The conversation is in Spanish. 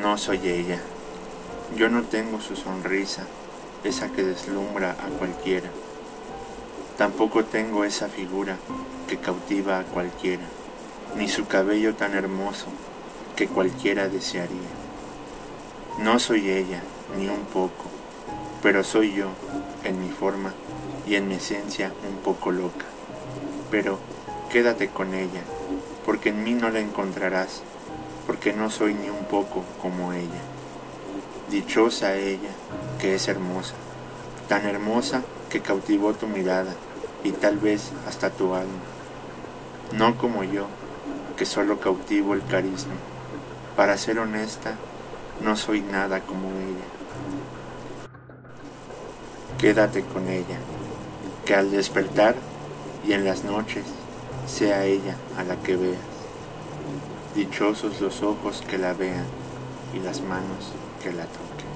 No soy ella. Yo no tengo su sonrisa, esa que deslumbra a cualquiera. Tampoco tengo esa figura que cautiva a cualquiera, ni su cabello tan hermoso que cualquiera desearía. No soy ella, ni un poco, pero soy yo, en mi forma y en mi esencia un poco loca. Pero quédate con ella, porque en mí no la encontrarás, porque no soy ni un poco como ella. Dichosa ella, que es hermosa, tan hermosa que cautivó tu mirada y tal vez hasta tu alma. No como yo, que solo cautivo el carisma. Para ser honesta, no soy nada como ella. Quédate con ella, que al despertar y en las noches sea ella a la que veas. Dichosos los ojos que la vean y las manos que la toquen.